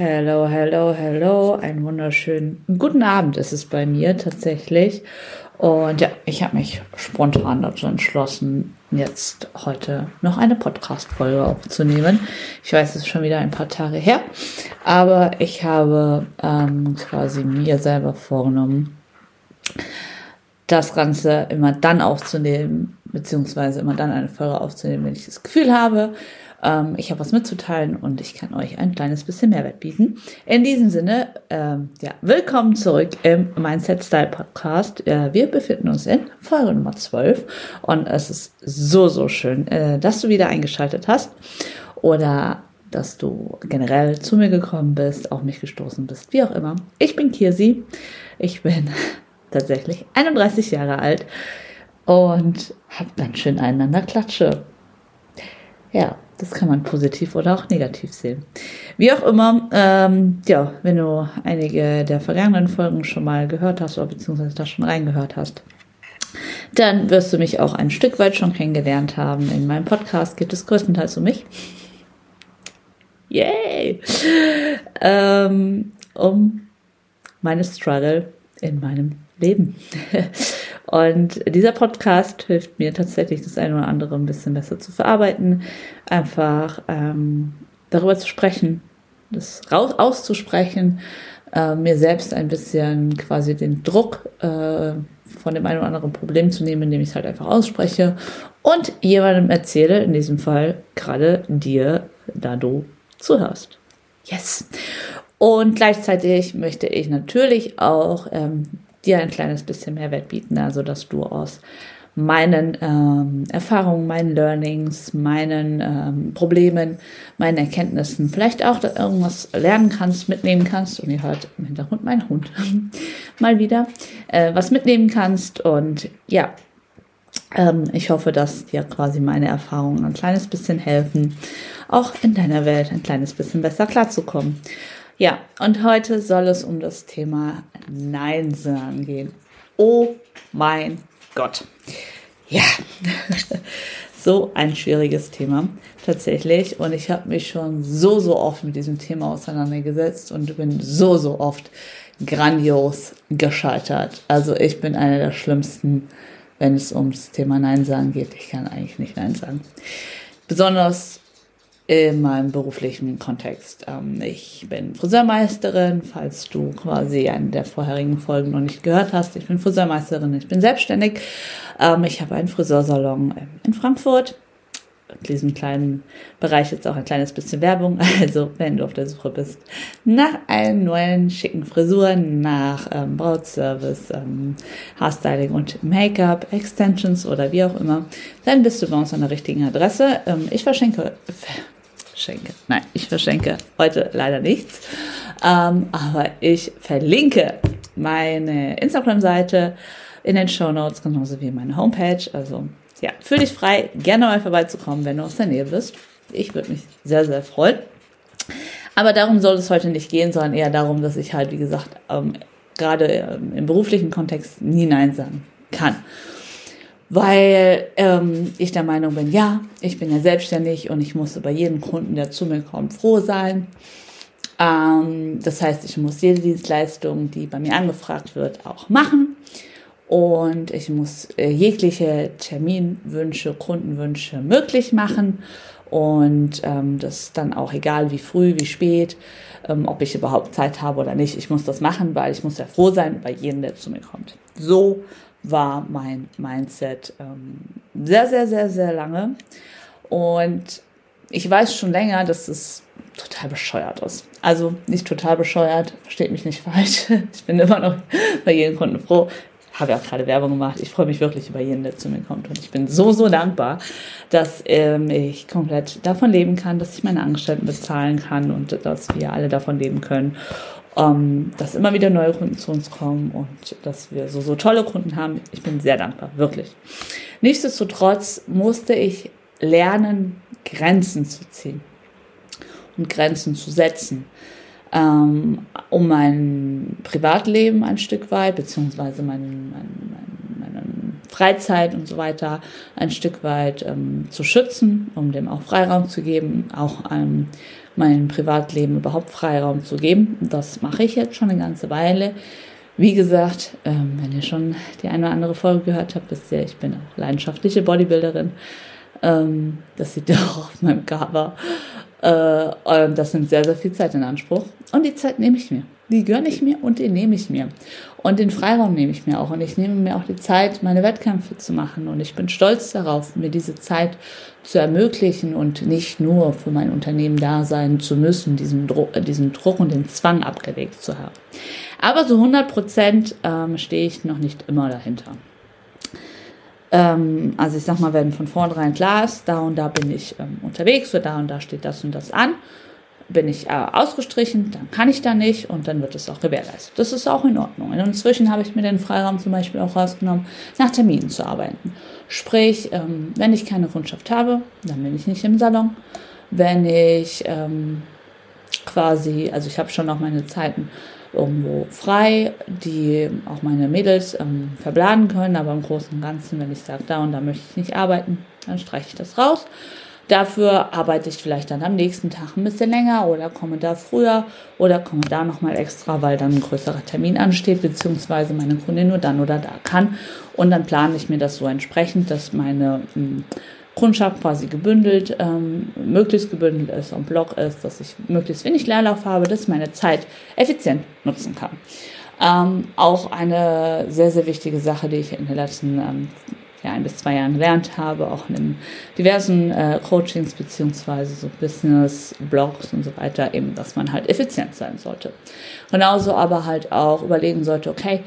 Hello, hello, hello. Einen wunderschönen guten Abend ist es bei mir tatsächlich. Und ja, ich habe mich spontan dazu entschlossen, jetzt heute noch eine Podcast-Folge aufzunehmen. Ich weiß, es ist schon wieder ein paar Tage her, aber ich habe ähm, quasi mir selber vorgenommen, das Ganze immer dann aufzunehmen, beziehungsweise immer dann eine Folge aufzunehmen, wenn ich das Gefühl habe, ähm, ich habe was mitzuteilen und ich kann euch ein kleines bisschen Mehrwert bieten. In diesem Sinne, ähm, ja, willkommen zurück im Mindset Style Podcast. Äh, wir befinden uns in Folge Nummer 12 und es ist so, so schön, äh, dass du wieder eingeschaltet hast oder dass du generell zu mir gekommen bist, auf mich gestoßen bist, wie auch immer. Ich bin Kirsi. Ich bin tatsächlich 31 Jahre alt und habe ganz schön einander Klatsche. Ja, das kann man positiv oder auch negativ sehen. Wie auch immer, ähm, ja, wenn du einige der vergangenen Folgen schon mal gehört hast oder beziehungsweise da schon reingehört hast, dann wirst du mich auch ein Stück weit schon kennengelernt haben. In meinem Podcast geht es größtenteils um mich. Yay! Ähm, um meine Struggle in meinem Leben. Und dieser Podcast hilft mir tatsächlich, das eine oder andere ein bisschen besser zu verarbeiten, einfach ähm, darüber zu sprechen, das raus auszusprechen, äh, mir selbst ein bisschen quasi den Druck äh, von dem einen oder anderen Problem zu nehmen, indem ich es halt einfach ausspreche und jemandem erzähle, in diesem Fall gerade dir, da du zuhörst. Yes. Und gleichzeitig möchte ich natürlich auch ähm, dir ein kleines bisschen Mehrwert bieten, also dass du aus meinen ähm, Erfahrungen, meinen Learnings, meinen ähm, Problemen, meinen Erkenntnissen vielleicht auch irgendwas lernen kannst, mitnehmen kannst. Und ihr hört im Hintergrund meinen Hund mal wieder, äh, was mitnehmen kannst. Und ja, ähm, ich hoffe, dass dir quasi meine Erfahrungen ein kleines bisschen helfen, auch in deiner Welt ein kleines bisschen besser klarzukommen. Ja, und heute soll es um das Thema Nein sagen gehen. Oh mein Gott. Ja, so ein schwieriges Thema tatsächlich. Und ich habe mich schon so, so oft mit diesem Thema auseinandergesetzt und bin so, so oft grandios gescheitert. Also ich bin einer der schlimmsten, wenn es ums Thema Nein sagen geht. Ich kann eigentlich nicht Nein sagen. Besonders in meinem beruflichen Kontext. Ähm, ich bin Friseurmeisterin, falls du quasi eine der vorherigen Folgen noch nicht gehört hast. Ich bin Friseurmeisterin, ich bin selbstständig. Ähm, ich habe einen Friseursalon in Frankfurt. In diesem kleinen Bereich jetzt auch ein kleines bisschen Werbung. Also, wenn du auf der Suche bist nach einem neuen schicken Frisuren, nach ähm, Brautservice, ähm, Haarstyling und Make-up, Extensions oder wie auch immer, dann bist du bei uns an der richtigen Adresse. Ähm, ich verschenke schenke. Nein, ich verschenke heute leider nichts. Ähm, aber ich verlinke meine Instagram-Seite in den Show Notes, genauso wie meine Homepage. Also ja, fühl dich frei, gerne mal vorbeizukommen, wenn du aus der Nähe bist. Ich würde mich sehr, sehr freuen. Aber darum soll es heute nicht gehen, sondern eher darum, dass ich halt, wie gesagt, ähm, gerade ähm, im beruflichen Kontext nie Nein sagen kann weil ähm, ich der Meinung bin, ja, ich bin ja selbstständig und ich muss über jeden Kunden, der zu mir kommt, froh sein. Ähm, das heißt, ich muss jede Dienstleistung, die bei mir angefragt wird, auch machen. Und ich muss äh, jegliche Terminwünsche, Kundenwünsche möglich machen. Und ähm, das ist dann auch egal, wie früh, wie spät, ähm, ob ich überhaupt Zeit habe oder nicht. Ich muss das machen, weil ich muss ja froh sein über jeden, der zu mir kommt. So war mein Mindset ähm, sehr, sehr, sehr, sehr lange. Und ich weiß schon länger, dass es total bescheuert ist. Also nicht total bescheuert, versteht mich nicht falsch. Ich bin immer noch bei jedem Kunden froh. Habe ja auch gerade Werbung gemacht. Ich freue mich wirklich über jeden, der zu mir kommt. Und ich bin so, so dankbar, dass ähm, ich komplett davon leben kann, dass ich meine Angestellten bezahlen kann und dass wir alle davon leben können ähm, dass immer wieder neue Kunden zu uns kommen und dass wir so, so tolle Kunden haben. Ich bin sehr dankbar, wirklich. Nichtsdestotrotz musste ich lernen, Grenzen zu ziehen und Grenzen zu setzen, ähm, um mein Privatleben ein Stück weit, beziehungsweise mein, mein, mein, meine Freizeit und so weiter ein Stück weit ähm, zu schützen, um dem auch Freiraum zu geben, auch ähm, meinem Privatleben überhaupt Freiraum zu geben. Das mache ich jetzt schon eine ganze Weile. Wie gesagt, ähm, wenn ihr schon die eine oder andere Folge gehört habt, wisst ihr, ich bin auch leidenschaftliche Bodybuilderin. Ähm, das seht ihr auch auf meinem Cover. Äh, das nimmt sehr, sehr viel Zeit in Anspruch. Und die Zeit nehme ich mir. Die gönne ich mir und die nehme ich mir. Und den Freiraum nehme ich mir auch. Und ich nehme mir auch die Zeit, meine Wettkämpfe zu machen. Und ich bin stolz darauf, mir diese Zeit zu ermöglichen und nicht nur für mein Unternehmen da sein zu müssen, diesen Druck, äh, diesen Druck und den Zwang abgelegt zu haben. Aber so 100 Prozent ähm, stehe ich noch nicht immer dahinter. Ähm, also ich sag mal, wenn von vornherein klar ist, da und da bin ich ähm, unterwegs, oder da und da steht das und das an, bin ich äh, ausgestrichen, dann kann ich da nicht und dann wird es auch gewährleistet. Das ist auch in Ordnung. Inzwischen habe ich mir den Freiraum zum Beispiel auch rausgenommen, nach Terminen zu arbeiten. Sprich, ähm, wenn ich keine Kundschaft habe, dann bin ich nicht im Salon. Wenn ich ähm, quasi, also ich habe schon noch meine Zeiten irgendwo frei, die auch meine Mädels ähm, verbladen können, aber im Großen und Ganzen, wenn ich sage, da und da möchte ich nicht arbeiten, dann streiche ich das raus. Dafür arbeite ich vielleicht dann am nächsten Tag ein bisschen länger oder komme da früher oder komme da nochmal extra, weil dann ein größerer Termin ansteht, beziehungsweise meine Kundin nur dann oder da kann. Und dann plane ich mir das so entsprechend, dass meine hm, Kundschaft quasi gebündelt, ähm, möglichst gebündelt ist und Block ist, dass ich möglichst wenig Leerlauf habe, dass ich meine Zeit effizient nutzen kann. Ähm, auch eine sehr, sehr wichtige Sache, die ich in den letzten ähm, ja, ein bis zwei Jahren gelernt habe, auch in diversen äh, Coachings beziehungsweise so Business-Blogs und so weiter, eben, dass man halt effizient sein sollte. Genauso aber halt auch überlegen sollte, okay,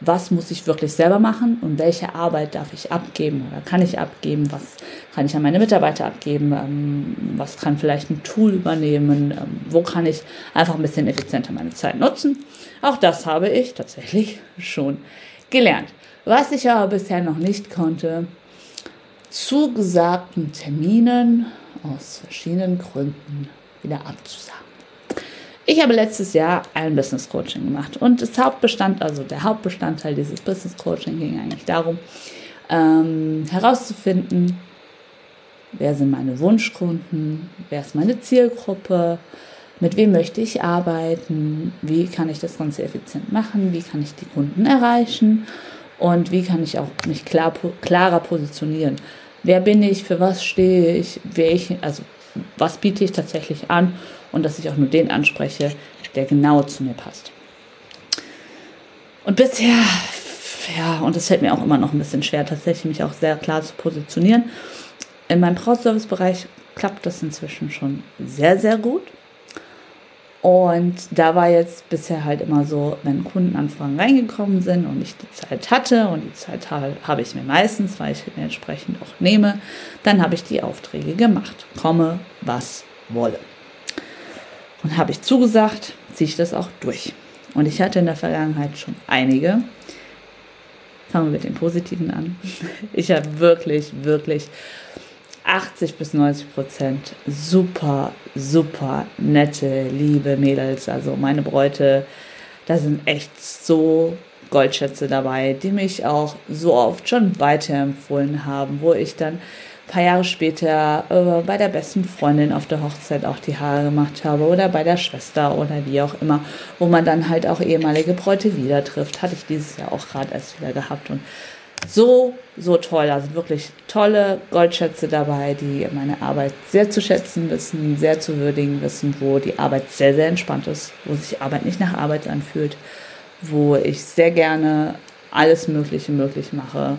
was muss ich wirklich selber machen und welche Arbeit darf ich abgeben oder kann ich abgeben, was kann ich an meine Mitarbeiter abgeben, ähm, was kann vielleicht ein Tool übernehmen, ähm, wo kann ich einfach ein bisschen effizienter meine Zeit nutzen. Auch das habe ich tatsächlich schon gelernt. Was ich aber bisher noch nicht konnte, zugesagten Terminen aus verschiedenen Gründen wieder abzusagen. Ich habe letztes Jahr ein Business Coaching gemacht und das Hauptbestand, also der Hauptbestandteil dieses Business Coaching ging eigentlich darum, ähm, herauszufinden, wer sind meine Wunschkunden, wer ist meine Zielgruppe, mit wem möchte ich arbeiten, wie kann ich das Ganze effizient machen, wie kann ich die Kunden erreichen und wie kann ich auch mich klar, klarer positionieren. Wer bin ich, für was stehe ich, wer ich, also was biete ich tatsächlich an und dass ich auch nur den anspreche, der genau zu mir passt. Und bisher, ja, und es fällt mir auch immer noch ein bisschen schwer, tatsächlich mich auch sehr klar zu positionieren. In meinem Brautservice-Bereich klappt das inzwischen schon sehr, sehr gut. Und da war jetzt bisher halt immer so, wenn Kundenanfragen reingekommen sind und ich die Zeit hatte, und die Zeit habe ich mir meistens, weil ich mir entsprechend auch nehme, dann habe ich die Aufträge gemacht. Komme, was wolle. Und habe ich zugesagt, ziehe ich das auch durch. Und ich hatte in der Vergangenheit schon einige. Fangen wir mit den Positiven an. Ich habe wirklich, wirklich 80 bis 90 Prozent super, super nette, liebe Mädels. Also meine Bräute, da sind echt so Goldschätze dabei, die mich auch so oft schon weiterempfohlen haben, wo ich dann ein paar Jahre später äh, bei der besten Freundin auf der Hochzeit auch die Haare gemacht habe oder bei der Schwester oder wie auch immer, wo man dann halt auch ehemalige Bräute wieder trifft. Hatte ich dieses Jahr auch gerade erst wieder gehabt und so, so toll. Also wirklich tolle Goldschätze dabei, die meine Arbeit sehr zu schätzen wissen, sehr zu würdigen wissen, wo die Arbeit sehr, sehr entspannt ist, wo sich Arbeit nicht nach Arbeit anfühlt, wo ich sehr gerne alles Mögliche möglich mache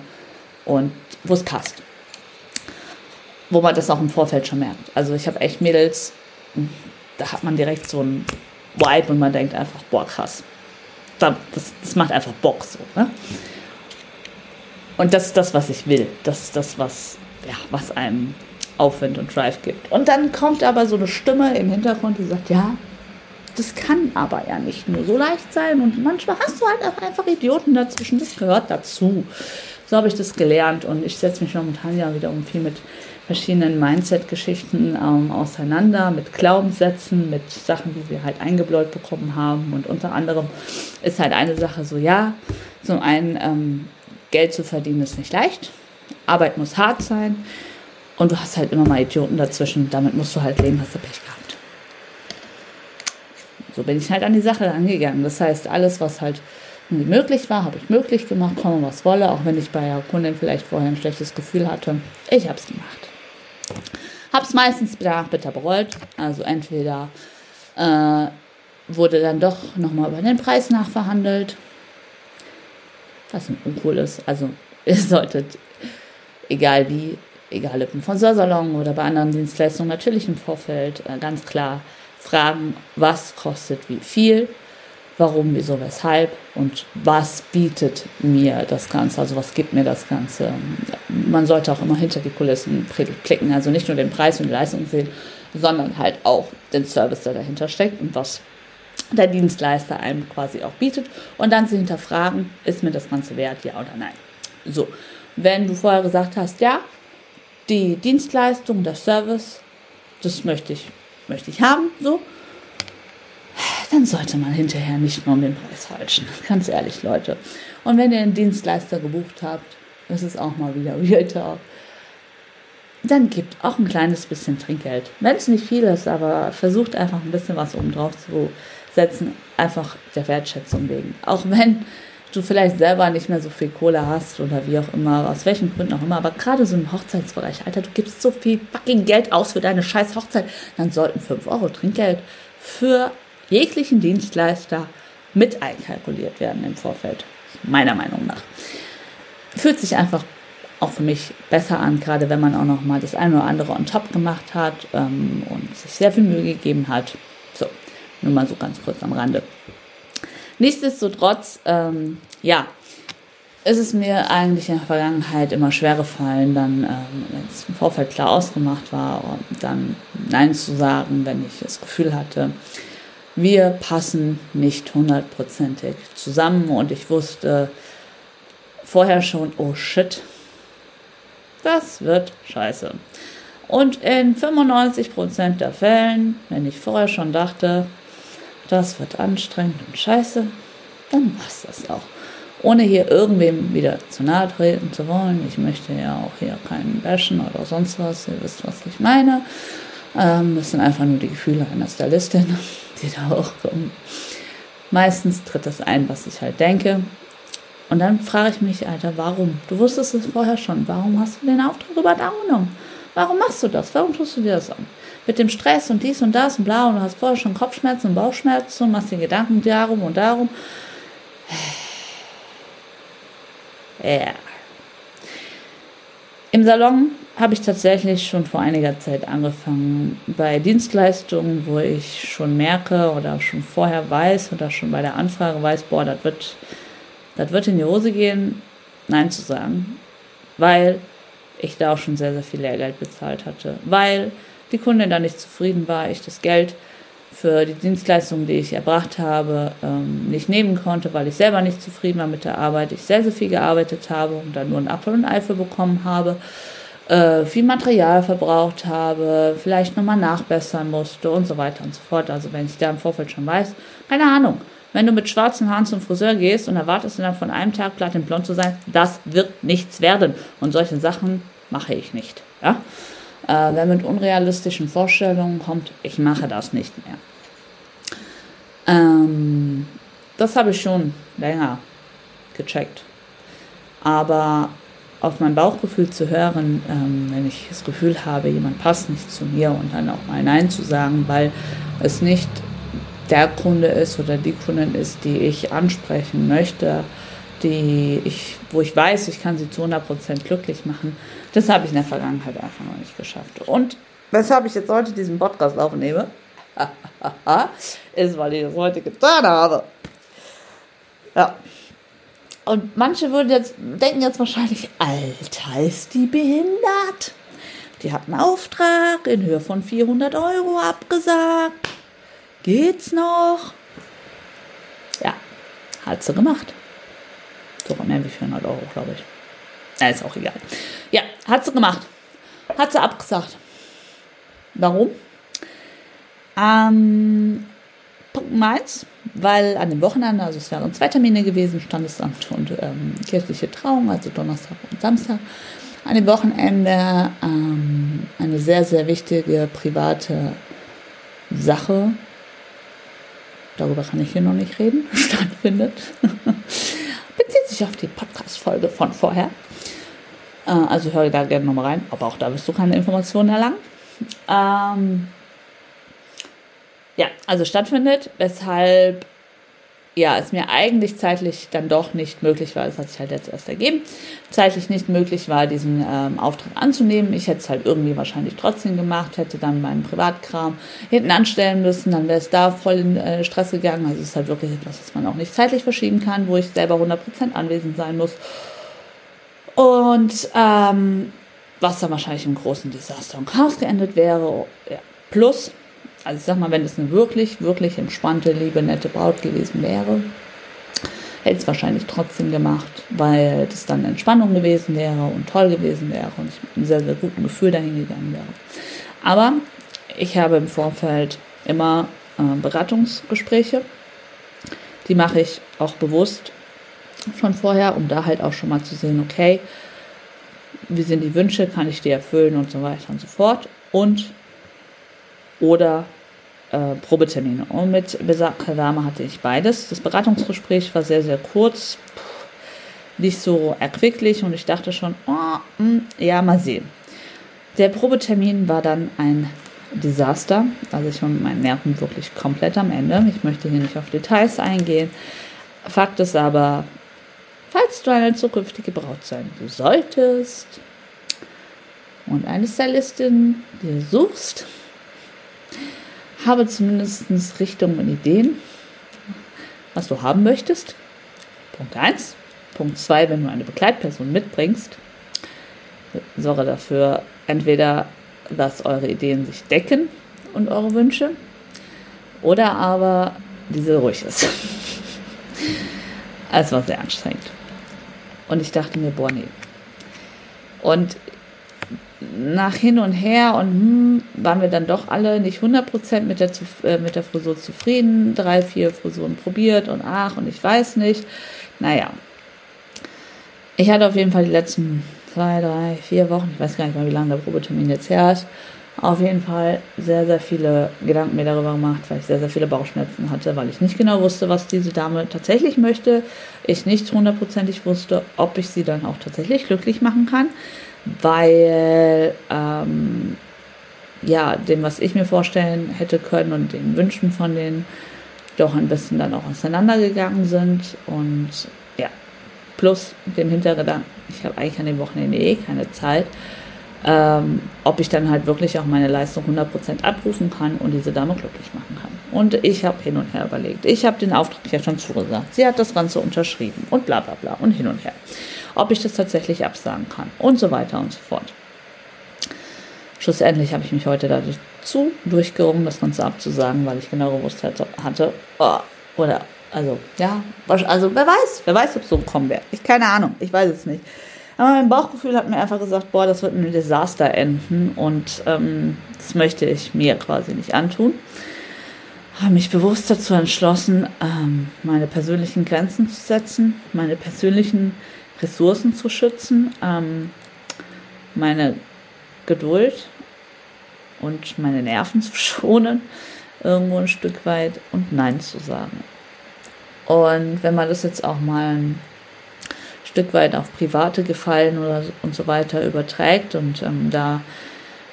und wo es passt. Wo man das auch im Vorfeld schon merkt. Also ich habe echt Mädels, da hat man direkt so ein Vibe und man denkt einfach, boah, krass. Das, das macht einfach Bock so. Ne? Und das ist das, was ich will. Das ist das, was, ja, was einem Aufwind und Drive gibt. Und dann kommt aber so eine Stimme im Hintergrund, die sagt, ja, das kann aber ja nicht nur so leicht sein. Und manchmal hast du halt auch einfach Idioten dazwischen. Das gehört dazu. So habe ich das gelernt. Und ich setze mich momentan ja wiederum viel mit verschiedenen Mindset-Geschichten ähm, auseinander, mit Glaubenssätzen, mit Sachen, die wir halt eingebläut bekommen haben. Und unter anderem ist halt eine Sache so, ja, zum einen ähm, Geld zu verdienen ist nicht leicht. Arbeit muss hart sein. Und du hast halt immer mal Idioten dazwischen. Damit musst du halt leben, hast du Pech gehabt. so bin ich halt an die Sache angegangen. Das heißt, alles, was halt möglich war, habe ich möglich gemacht, komme was wolle, auch wenn ich bei der Kundin vielleicht vorher ein schlechtes Gefühl hatte. Ich habe es gemacht. Habe es meistens danach bitter bereut. Also entweder äh, wurde dann doch nochmal über den Preis nachverhandelt, was uncool ist. Also ihr solltet, egal wie, egal ob im Friseursalon oder bei anderen Dienstleistungen, natürlich im Vorfeld äh, ganz klar fragen, was kostet wie viel warum, wieso, weshalb und was bietet mir das Ganze, also was gibt mir das Ganze. Man sollte auch immer hinter die Kulissen blicken, also nicht nur den Preis und die Leistung sehen, sondern halt auch den Service, der dahinter steckt und was der Dienstleister einem quasi auch bietet und dann sie hinterfragen, ist mir das Ganze wert, ja oder nein. So, wenn du vorher gesagt hast, ja, die Dienstleistung, der Service, das möchte ich, möchte ich haben, so, dann sollte man hinterher nicht nur um den Preis falschen. Ganz ehrlich, Leute. Und wenn ihr einen Dienstleister gebucht habt, das ist auch mal wieder Real Talk, dann gebt auch ein kleines bisschen Trinkgeld. Wenn es nicht viel ist, aber versucht einfach ein bisschen was oben drauf zu setzen, einfach der Wertschätzung wegen. Auch wenn du vielleicht selber nicht mehr so viel Kohle hast oder wie auch immer, aus welchen Gründen auch immer, aber gerade so im Hochzeitsbereich, Alter, du gibst so viel fucking Geld aus für deine scheiß Hochzeit, dann sollten 5 Euro Trinkgeld für jeglichen Dienstleister mit einkalkuliert werden im Vorfeld, meiner Meinung nach. Fühlt sich einfach auch für mich besser an, gerade wenn man auch noch mal das eine oder andere on top gemacht hat ähm, und sich sehr viel Mühe gegeben hat. Nur mal so ganz kurz am Rande. Nichtsdestotrotz, ähm, ja, ist es mir eigentlich in der Vergangenheit immer schwer gefallen, dann, ähm, wenn es im Vorfeld klar ausgemacht war, dann Nein zu sagen, wenn ich das Gefühl hatte, wir passen nicht hundertprozentig zusammen und ich wusste vorher schon, oh shit, das wird scheiße. Und in 95% der Fällen, wenn ich vorher schon dachte, das wird anstrengend und scheiße, dann war es das auch. Ohne hier irgendwem wieder zu nahe treten zu wollen. Ich möchte ja auch hier keinen bashen oder sonst was. Ihr wisst, was ich meine. Ähm, das sind einfach nur die Gefühle einer Stylistin die da hochkommen. Meistens tritt das ein, was ich halt denke. Und dann frage ich mich, Alter, warum? Du wusstest es vorher schon. Warum hast du den Auftrag übernommen? Warum machst du das? Warum tust du dir das an? Mit dem Stress und dies und das und bla und du hast vorher schon Kopfschmerzen und Bauchschmerzen und machst dir Gedanken darum und darum. Ja. Im Salon habe ich tatsächlich schon vor einiger Zeit angefangen. Bei Dienstleistungen, wo ich schon merke oder schon vorher weiß oder schon bei der Anfrage weiß, boah, das wird, das wird in die Hose gehen, Nein zu sagen. Weil ich da auch schon sehr, sehr viel Lehrgeld bezahlt hatte. Weil die Kundin da nicht zufrieden war, ich das Geld für die Dienstleistungen, die ich erbracht habe, ähm, nicht nehmen konnte, weil ich selber nicht zufrieden war mit der Arbeit, ich sehr, sehr viel gearbeitet habe und dann nur ein Apfel und Ei für bekommen habe äh, viel Material verbraucht habe, vielleicht nochmal nachbessern musste und so weiter und so fort. Also wenn ich da im Vorfeld schon weiß, keine Ahnung. Wenn du mit schwarzen Haaren zum Friseur gehst und erwartest dann von einem Tag platinblond zu sein, das wird nichts werden. Und solche Sachen mache ich nicht. Ja? Äh, wer mit unrealistischen Vorstellungen kommt, ich mache das nicht mehr. Ähm, das habe ich schon länger gecheckt. Aber auf mein Bauchgefühl zu hören, ähm, wenn ich das Gefühl habe, jemand passt nicht zu mir und dann auch mal Nein zu sagen, weil es nicht der Kunde ist oder die Kundin ist, die ich ansprechen möchte, die ich, wo ich weiß, ich kann sie zu 100% glücklich machen. Das habe ich in der Vergangenheit einfach noch nicht geschafft. Und weshalb ich jetzt heute diesen Podcast aufnehme, ist, weil ich das heute getan habe. Ja, und manche würden jetzt, denken jetzt wahrscheinlich, Alter, ist die behindert? Die hat einen Auftrag in Höhe von 400 Euro abgesagt. Geht's noch? Ja, hat sie gemacht. Sogar mehr wie 400 Euro, glaube ich. Ja, ist auch egal. Ja, hat sie gemacht. Hat sie abgesagt. Warum? Ähm, Punkt 1 weil an dem Wochenende, also es wären zwei Termine gewesen, Standesamt und ähm, kirchliche Trauung, also Donnerstag und Samstag. An dem Wochenende ähm, eine sehr, sehr wichtige private Sache darüber kann ich hier noch nicht reden, stattfindet. Bezieht sich auf die Podcast-Folge von vorher. Äh, also höre da gerne nochmal rein, aber auch da wirst du keine Informationen erlangen. Ähm, ja, also stattfindet, weshalb ja, es mir eigentlich zeitlich dann doch nicht möglich war, das hat sich halt jetzt erst ergeben, zeitlich nicht möglich war, diesen ähm, Auftrag anzunehmen. Ich hätte es halt irgendwie wahrscheinlich trotzdem gemacht, hätte dann meinen Privatkram hinten anstellen müssen, dann wäre es da voll in äh, Stress gegangen. Also es ist halt wirklich etwas, was man auch nicht zeitlich verschieben kann, wo ich selber 100% anwesend sein muss. Und ähm, was dann wahrscheinlich im großen Desaster und Chaos geendet wäre. Ja. Plus, also ich sag mal, wenn es eine wirklich, wirklich entspannte, liebe, nette Braut gewesen wäre, hätte es wahrscheinlich trotzdem gemacht, weil das dann Entspannung gewesen wäre und toll gewesen wäre und ich mit einem sehr, sehr guten Gefühl dahin gegangen wäre. Aber ich habe im Vorfeld immer äh, Beratungsgespräche. Die mache ich auch bewusst schon vorher, um da halt auch schon mal zu sehen, okay, wie sind die Wünsche, kann ich die erfüllen und so weiter und so fort. Und oder äh, Probetermine. Und mit besagter Dame hatte ich beides. Das Beratungsgespräch war sehr, sehr kurz, nicht so erquicklich und ich dachte schon, oh, hm, ja, mal sehen. Der Probetermin war dann ein Desaster. Also ich war mit meinen Nerven wirklich komplett am Ende. Ich möchte hier nicht auf Details eingehen. Fakt ist aber, falls du eine zukünftige Braut sein solltest und eine Stylistin dir suchst, habe zumindest Richtungen und Ideen, was du haben möchtest. Punkt 1. Punkt 2, wenn du eine Begleitperson mitbringst, sorge dafür entweder, dass eure Ideen sich decken und eure Wünsche, oder aber diese ruhig ist. es war sehr anstrengend. Und ich dachte mir, boah, nee. Und nach hin und her und hm, waren wir dann doch alle nicht 100% mit der, äh, mit der Frisur zufrieden. Drei, vier Frisuren probiert und ach und ich weiß nicht. Naja. Ich hatte auf jeden Fall die letzten zwei, drei, vier Wochen, ich weiß gar nicht mal, wie lange der Probetermin jetzt her ist, auf jeden Fall sehr, sehr viele Gedanken mir darüber gemacht, weil ich sehr, sehr viele Bauchschmerzen hatte, weil ich nicht genau wusste, was diese Dame tatsächlich möchte. Ich nicht hundertprozentig wusste, ob ich sie dann auch tatsächlich glücklich machen kann weil ähm, ja, dem, was ich mir vorstellen hätte können und den Wünschen von denen doch ein bisschen dann auch auseinandergegangen sind und ja, plus dem Hintergedanken, ich habe eigentlich an dem Wochenende eh keine Zeit, ähm, ob ich dann halt wirklich auch meine Leistung 100% abrufen kann und diese Dame glücklich machen kann. Und ich habe hin und her überlegt. Ich habe den Auftrag ja schon zugesagt. Sie hat das Ganze unterschrieben und bla bla bla und hin und her ob ich das tatsächlich absagen kann und so weiter und so fort. Schlussendlich habe ich mich heute dazu durchgerungen, das Ganze abzusagen, weil ich genau gewusst hatte, oh, oder also ja, also wer weiß, wer weiß, ob es so kommen wird. Ich keine Ahnung, ich weiß es nicht. Aber mein Bauchgefühl hat mir einfach gesagt, boah, das wird ein Desaster enden und ähm, das möchte ich mir quasi nicht antun. Habe mich bewusst dazu entschlossen, ähm, meine persönlichen Grenzen zu setzen, meine persönlichen Ressourcen zu schützen, ähm, meine Geduld und meine Nerven zu schonen, irgendwo ein Stück weit und Nein zu sagen. Und wenn man das jetzt auch mal ein Stück weit auf private Gefallen oder und so weiter überträgt und ähm, da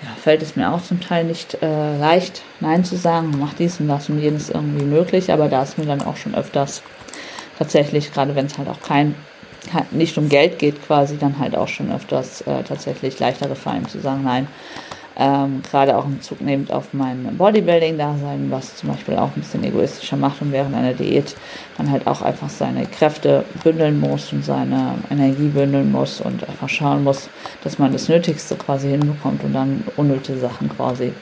ja, fällt es mir auch zum Teil nicht äh, leicht, Nein zu sagen, mach dies und das und jenes irgendwie möglich, aber da ist mir dann auch schon öfters tatsächlich, gerade wenn es halt auch kein nicht um Geld geht, quasi dann halt auch schon öfters äh, tatsächlich leichter gefallen zu sagen, nein. Ähm, gerade auch im Zug nehmend auf mein Bodybuilding-Dasein, was zum Beispiel auch ein bisschen egoistischer macht und während einer Diät man halt auch einfach seine Kräfte bündeln muss und seine Energie bündeln muss und einfach schauen muss, dass man das Nötigste quasi hinbekommt und dann unnötige Sachen quasi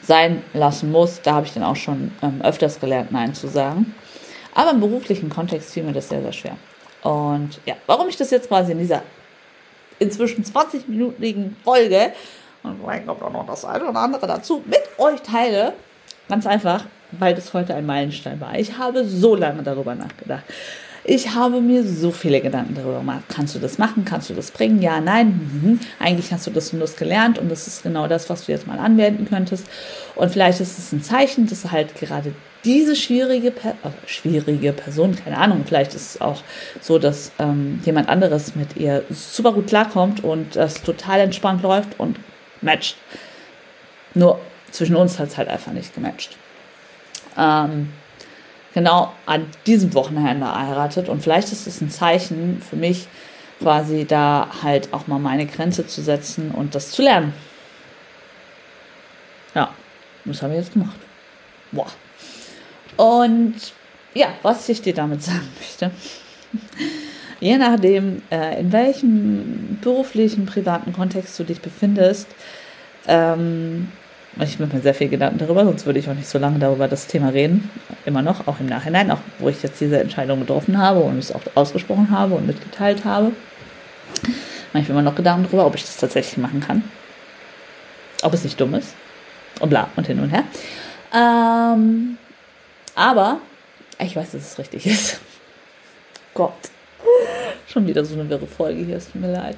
sein lassen muss. Da habe ich dann auch schon ähm, öfters gelernt, Nein zu sagen. Aber im beruflichen Kontext fiel mir das sehr, sehr schwer. Und ja, warum ich das jetzt quasi in dieser inzwischen 20-minütigen Folge und vielleicht kommt auch noch das eine oder andere dazu mit euch teile, ganz einfach, weil das heute ein Meilenstein war. Ich habe so lange darüber nachgedacht. Ich habe mir so viele Gedanken darüber gemacht. Kannst du das machen? Kannst du das bringen? Ja, nein. Mhm. Eigentlich hast du das und das gelernt und das ist genau das, was du jetzt mal anwenden könntest. Und vielleicht ist es ein Zeichen, dass halt gerade diese schwierige, per oh, schwierige Person, keine Ahnung, vielleicht ist es auch so, dass ähm, jemand anderes mit ihr super gut klarkommt und das total entspannt läuft und matcht. Nur zwischen uns hat es halt einfach nicht gematcht. Ähm, genau an diesem Wochenende heiratet. Und vielleicht ist es ein Zeichen für mich, quasi da halt auch mal meine Grenze zu setzen und das zu lernen. Ja, das habe ich jetzt gemacht. Boah. Und ja, was ich dir damit sagen möchte. Je nachdem, äh, in welchem beruflichen, privaten Kontext du dich befindest, ähm, ich mache mir sehr viel Gedanken darüber, sonst würde ich auch nicht so lange darüber das Thema reden. Immer noch, auch im Nachhinein, auch wo ich jetzt diese Entscheidung getroffen habe und es auch ausgesprochen habe und mitgeteilt habe. Mache ich mir immer noch Gedanken darüber, ob ich das tatsächlich machen kann. Ob es nicht dumm ist. Und bla und hin und her. Ähm, aber ich weiß, dass es richtig ist. Gott. Schon wieder so eine wirre Folge hier, es tut mir leid.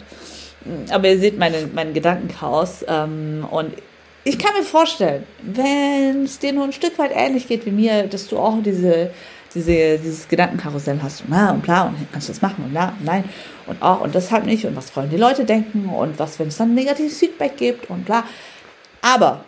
Aber ihr seht meine, mein Gedankenchaos. Ähm, und ich kann mir vorstellen, wenn es dir nur ein Stück weit ähnlich geht wie mir, dass du auch diese, diese, dieses Gedankenkarussell hast, na und bla, und kannst du das machen und na, und nein, und auch und deshalb nicht, und was wollen die Leute denken, und was, wenn es dann negatives Feedback gibt und bla. Aber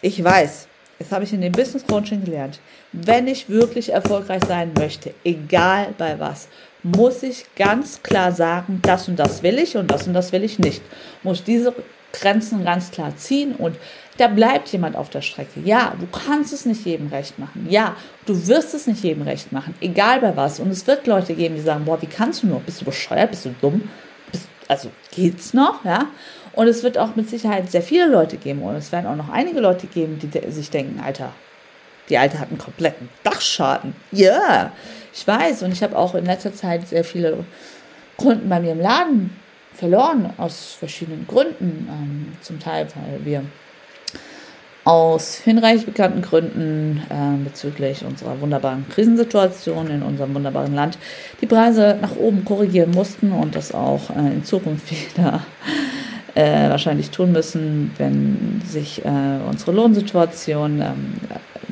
ich weiß, das habe ich in dem Business Coaching gelernt, wenn ich wirklich erfolgreich sein möchte, egal bei was, muss ich ganz klar sagen, das und das will ich und das und das will ich nicht. Muss diese Grenzen ganz klar ziehen und da bleibt jemand auf der Strecke. Ja, du kannst es nicht jedem recht machen. Ja, du wirst es nicht jedem recht machen, egal bei was. Und es wird Leute geben, die sagen, boah, wie kannst du nur? Bist du bescheuert? Bist du dumm? Bist, also geht's noch? Ja. Und es wird auch mit Sicherheit sehr viele Leute geben und es werden auch noch einige Leute geben, die sich denken, Alter, die Alte hat einen kompletten Dachschaden. Ja, yeah. ich weiß. Und ich habe auch in letzter Zeit sehr viele Kunden bei mir im Laden verloren aus verschiedenen Gründen. Ähm, zum Teil, weil wir aus hinreichend bekannten Gründen äh, bezüglich unserer wunderbaren Krisensituation in unserem wunderbaren Land die Preise nach oben korrigieren mussten und das auch äh, in Zukunft wieder äh, wahrscheinlich tun müssen, wenn sich äh, unsere Lohnsituation ähm,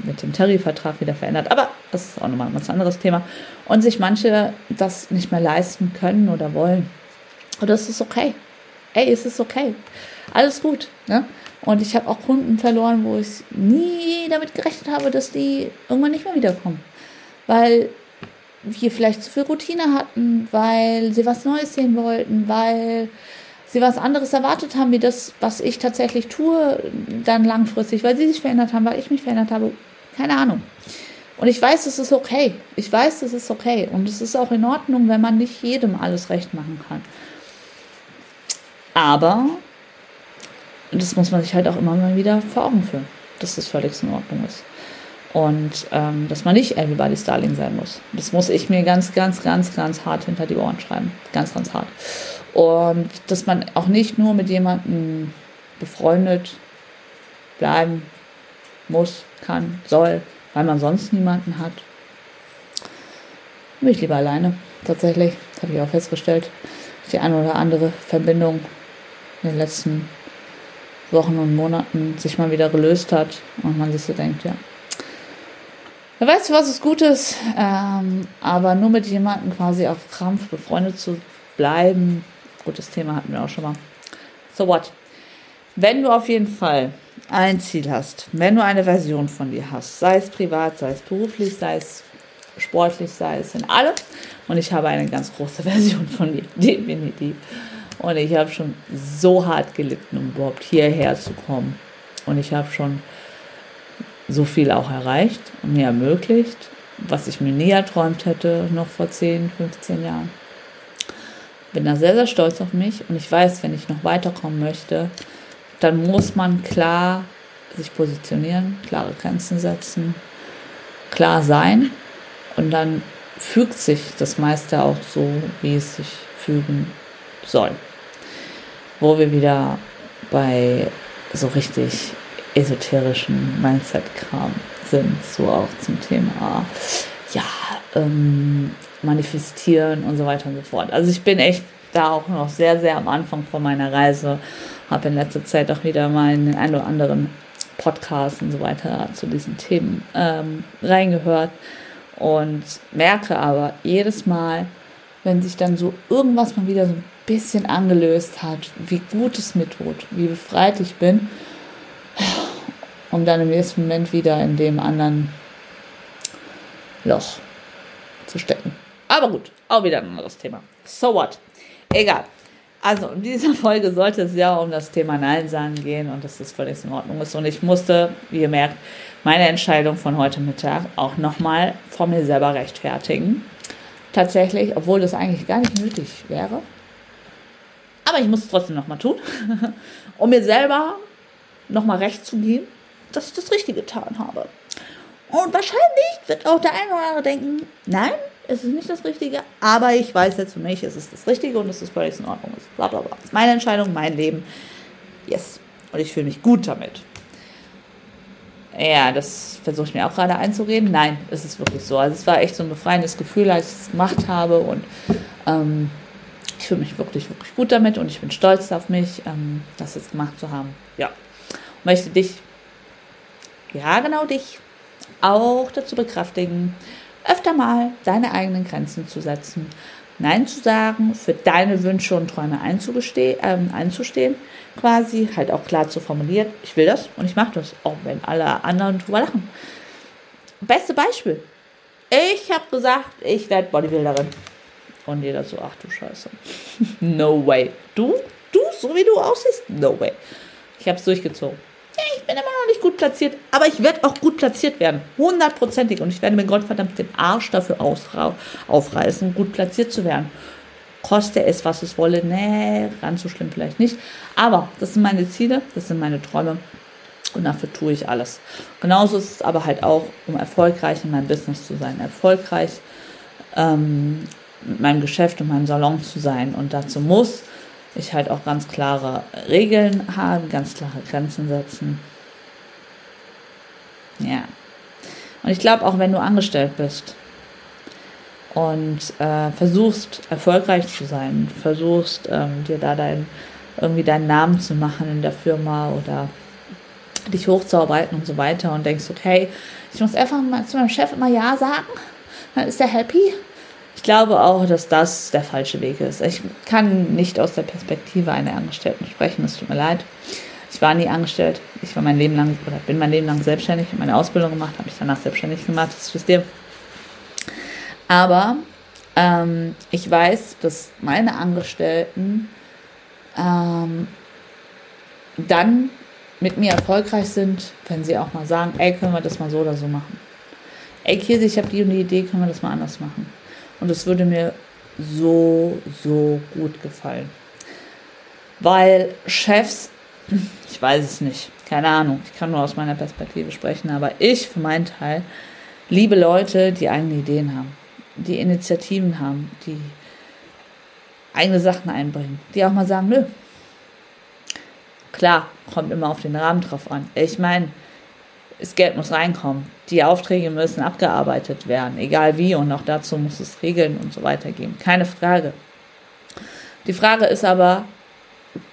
mit dem Tarifvertrag wieder verändert. Aber das ist auch nochmal ein ganz anderes Thema. Und sich manche das nicht mehr leisten können oder wollen. Und das ist okay. Ey, es ist okay. Alles gut. Ne? Und ich habe auch Kunden verloren, wo ich nie damit gerechnet habe, dass die irgendwann nicht mehr wiederkommen. Weil wir vielleicht zu viel Routine hatten, weil sie was Neues sehen wollten, weil sie was anderes erwartet haben, wie das, was ich tatsächlich tue, dann langfristig, weil sie sich verändert haben, weil ich mich verändert habe. Keine Ahnung. Und ich weiß, es ist okay. Ich weiß, es ist okay. Und es ist auch in Ordnung, wenn man nicht jedem alles recht machen kann. Aber das muss man sich halt auch immer mal wieder vor Augen führen, dass das völlig in Ordnung ist. Und ähm, dass man nicht everybody's Darling sein muss. Das muss ich mir ganz, ganz, ganz, ganz hart hinter die Ohren schreiben. Ganz, ganz hart. Und dass man auch nicht nur mit jemandem befreundet bleiben muss, kann, soll, weil man sonst niemanden hat. Bin lieber alleine, tatsächlich. Das habe ich auch festgestellt. Die eine oder andere Verbindung in den letzten Wochen und Monaten sich mal wieder gelöst hat und man sich so denkt, ja. Wer weiß, was ist Gutes, ähm, aber nur mit jemandem quasi auf Krampf befreundet zu bleiben. Gutes Thema hatten wir auch schon mal. So what? Wenn du auf jeden Fall ein Ziel hast, wenn du eine Version von dir hast, sei es privat, sei es beruflich, sei es sportlich, sei es in allem, und ich habe eine ganz große Version von dir, definitiv und ich habe schon so hart gelitten, um überhaupt hierher zu kommen. Und ich habe schon so viel auch erreicht und mir ermöglicht, was ich mir nie erträumt hätte, noch vor 10, 15 Jahren. Bin da sehr, sehr stolz auf mich und ich weiß, wenn ich noch weiterkommen möchte, dann muss man klar sich positionieren, klare Grenzen setzen, klar sein und dann fügt sich das meiste auch so, wie es sich fügen soll wo wir wieder bei so richtig esoterischen Mindset-Kram sind, so auch zum Thema, ja, ähm, manifestieren und so weiter und so fort. Also ich bin echt da auch noch sehr, sehr am Anfang von meiner Reise. Habe in letzter Zeit auch wieder mal in den einen oder anderen Podcast und so weiter zu diesen Themen ähm, reingehört und merke aber jedes Mal, wenn sich dann so irgendwas mal wieder so ein bisschen angelöst hat, wie gut es mir tut, wie befreit ich bin, um dann im nächsten Moment wieder in dem anderen Loch zu stecken. Aber gut, auch wieder ein anderes Thema. So what? Egal. Also in dieser Folge sollte es ja um das Thema Nein sagen gehen und dass das völlig in Ordnung ist. Und ich musste, wie ihr merkt, meine Entscheidung von heute Mittag auch nochmal vor mir selber rechtfertigen. Tatsächlich, obwohl das eigentlich gar nicht nötig wäre. Aber ich muss es trotzdem nochmal tun, um mir selber nochmal recht zu geben, dass ich das Richtige getan habe. Und wahrscheinlich wird auch der eine oder andere denken, nein, es ist nicht das Richtige, aber ich weiß jetzt für mich, es ist das Richtige und es ist völlig in Ordnung. Ist. Bla bla bla. Das ist meine Entscheidung, mein Leben. Yes. Und ich fühle mich gut damit. Ja, das versuche ich mir auch gerade einzureden. Nein, es ist wirklich so. Also es war echt so ein befreiendes Gefühl, als ich es gemacht habe und ähm, ich fühle mich wirklich, wirklich gut damit und ich bin stolz auf mich, ähm, das jetzt gemacht zu haben. Ja. Und möchte dich, ja genau dich, auch dazu bekräftigen, öfter mal deine eigenen Grenzen zu setzen, Nein zu sagen, für deine Wünsche und Träume ähm, einzustehen, quasi halt auch klar zu formulieren, ich will das und ich mache das, auch wenn alle anderen drüber lachen. Beste Beispiel. Ich habe gesagt, ich werde Bodybuilderin. Und jeder so, ach du Scheiße. no way. Du? Du, so wie du aussiehst? No way. Ich habe es durchgezogen ich bin immer noch nicht gut platziert, aber ich werde auch gut platziert werden. Hundertprozentig. Und ich werde mir Gottverdammt den Arsch dafür aufreißen, gut platziert zu werden. Koste es, was es wolle. Nee, ganz so schlimm vielleicht nicht. Aber das sind meine Ziele, das sind meine Träume. Und dafür tue ich alles. Genauso ist es aber halt auch, um erfolgreich in meinem Business zu sein. Erfolgreich ähm, mit meinem Geschäft und meinem Salon zu sein. Und dazu muss ich halt auch ganz klare Regeln haben, ganz klare Grenzen setzen. Ja. Und ich glaube, auch wenn du angestellt bist und äh, versuchst, erfolgreich zu sein, versuchst, ähm, dir da dein, irgendwie deinen Namen zu machen in der Firma oder dich hochzuarbeiten und so weiter und denkst, okay, ich muss einfach mal zu meinem Chef immer Ja sagen, dann ist er happy ich glaube auch, dass das der falsche Weg ist. Ich kann nicht aus der Perspektive einer Angestellten sprechen, es tut mir leid. Ich war nie angestellt. Ich war mein Leben lang oder bin mein Leben lang selbstständig, habe meine Ausbildung gemacht, habe mich danach selbstständig gemacht, das wisst ihr. Aber ähm, ich weiß, dass meine Angestellten ähm, dann mit mir erfolgreich sind, wenn sie auch mal sagen, ey, können wir das mal so oder so machen. Ey, Kirsi, ich habe die und die Idee, können wir das mal anders machen. Und es würde mir so, so gut gefallen. Weil Chefs, ich weiß es nicht, keine Ahnung, ich kann nur aus meiner Perspektive sprechen, aber ich für meinen Teil liebe Leute, die eigene Ideen haben, die Initiativen haben, die eigene Sachen einbringen, die auch mal sagen, nö. Klar, kommt immer auf den Rahmen drauf an. Ich meine, das Geld muss reinkommen. Die Aufträge müssen abgearbeitet werden, egal wie. Und auch dazu muss es Regeln und so weiter geben. Keine Frage. Die Frage ist aber,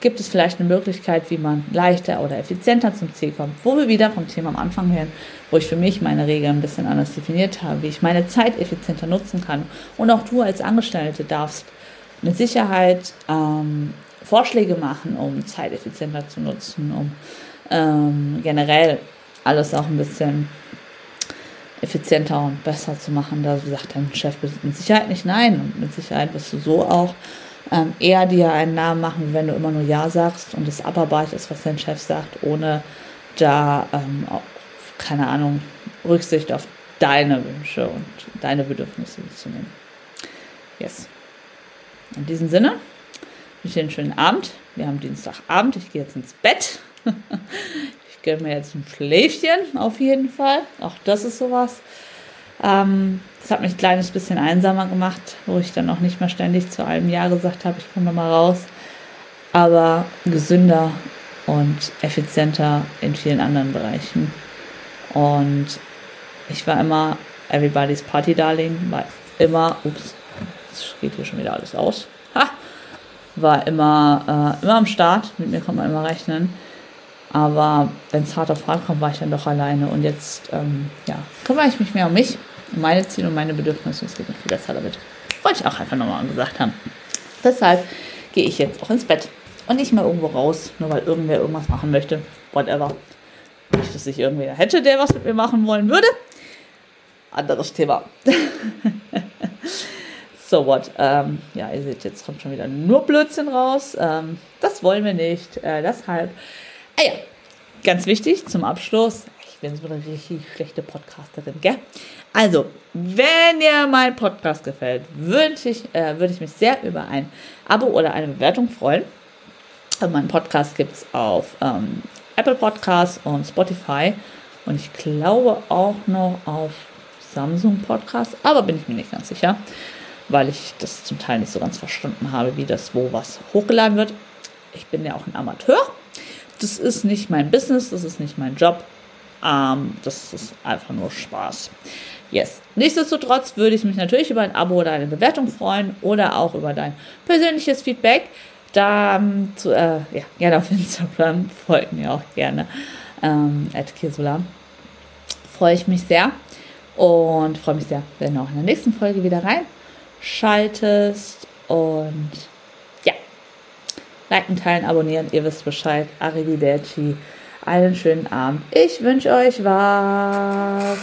gibt es vielleicht eine Möglichkeit, wie man leichter oder effizienter zum Ziel kommt? Wo wir wieder vom Thema am Anfang hören, wo ich für mich meine Regeln ein bisschen anders definiert habe, wie ich meine Zeit effizienter nutzen kann. Und auch du als Angestellte darfst mit Sicherheit ähm, Vorschläge machen, um Zeit effizienter zu nutzen, um ähm, generell alles auch ein bisschen effizienter und besser zu machen. Da sagt dein Chef mit Sicherheit nicht nein und mit Sicherheit wirst du so auch ähm, eher dir einen Namen machen, wenn du immer nur Ja sagst und es abarbeitest, was dein Chef sagt, ohne da, ähm, auch, keine Ahnung, Rücksicht auf deine Wünsche und deine Bedürfnisse zu nehmen. Yes. In diesem Sinne, ich wünsche dir einen schönen Abend. Wir haben Dienstagabend. Ich gehe jetzt ins Bett. gönne mir jetzt ein Schläfchen auf jeden Fall. Auch das ist sowas. Ähm, das hat mich ein kleines bisschen einsamer gemacht, wo ich dann auch nicht mehr ständig zu einem Jahr gesagt habe, ich komme nochmal raus. Aber gesünder und effizienter in vielen anderen Bereichen. Und ich war immer everybody's Party Darling, immer, ups, jetzt geht hier schon wieder alles aus. Ha! War immer, äh, immer am Start, mit mir kann man immer rechnen. Aber wenn es hart auf hart kommt, war ich dann doch alleine. Und jetzt ähm, ja, kümmere ich mich mehr um mich, um meine Ziele und meine Bedürfnisse. Es geht mir viel besser damit. Wollte ich auch einfach nochmal gesagt haben. Deshalb gehe ich jetzt auch ins Bett und nicht mal irgendwo raus, nur weil irgendwer irgendwas machen möchte. Whatever. Nicht, dass ich irgendwer hätte, der was mit mir machen wollen würde. Anderes Thema. so what? Ähm, ja, ihr seht, jetzt kommt schon wieder nur Blödsinn raus. Ähm, das wollen wir nicht. Äh, deshalb Ah ja, ganz wichtig zum Abschluss. Ich bin so eine richtig schlechte Podcasterin, gell? Also, wenn dir mein Podcast gefällt, würde ich, äh, würd ich mich sehr über ein Abo oder eine Bewertung freuen. Also meinen Podcast gibt es auf ähm, Apple Podcasts und Spotify und ich glaube auch noch auf Samsung Podcast, aber bin ich mir nicht ganz sicher, weil ich das zum Teil nicht so ganz verstanden habe, wie das wo was hochgeladen wird. Ich bin ja auch ein Amateur das ist nicht mein Business, das ist nicht mein Job. Ähm, das ist einfach nur Spaß. Yes. Nichtsdestotrotz würde ich mich natürlich über ein Abo oder eine Bewertung freuen oder auch über dein persönliches Feedback. Da zu, äh, ja, gerne auf Instagram, folgt mir auch gerne. Ähm, Kirsula. Freue ich mich sehr und freue mich sehr, wenn du auch in der nächsten Folge wieder reinschaltest. Und Liken, teilen, abonnieren, ihr wisst Bescheid. Arrivederci. Einen schönen Abend. Ich wünsche euch was.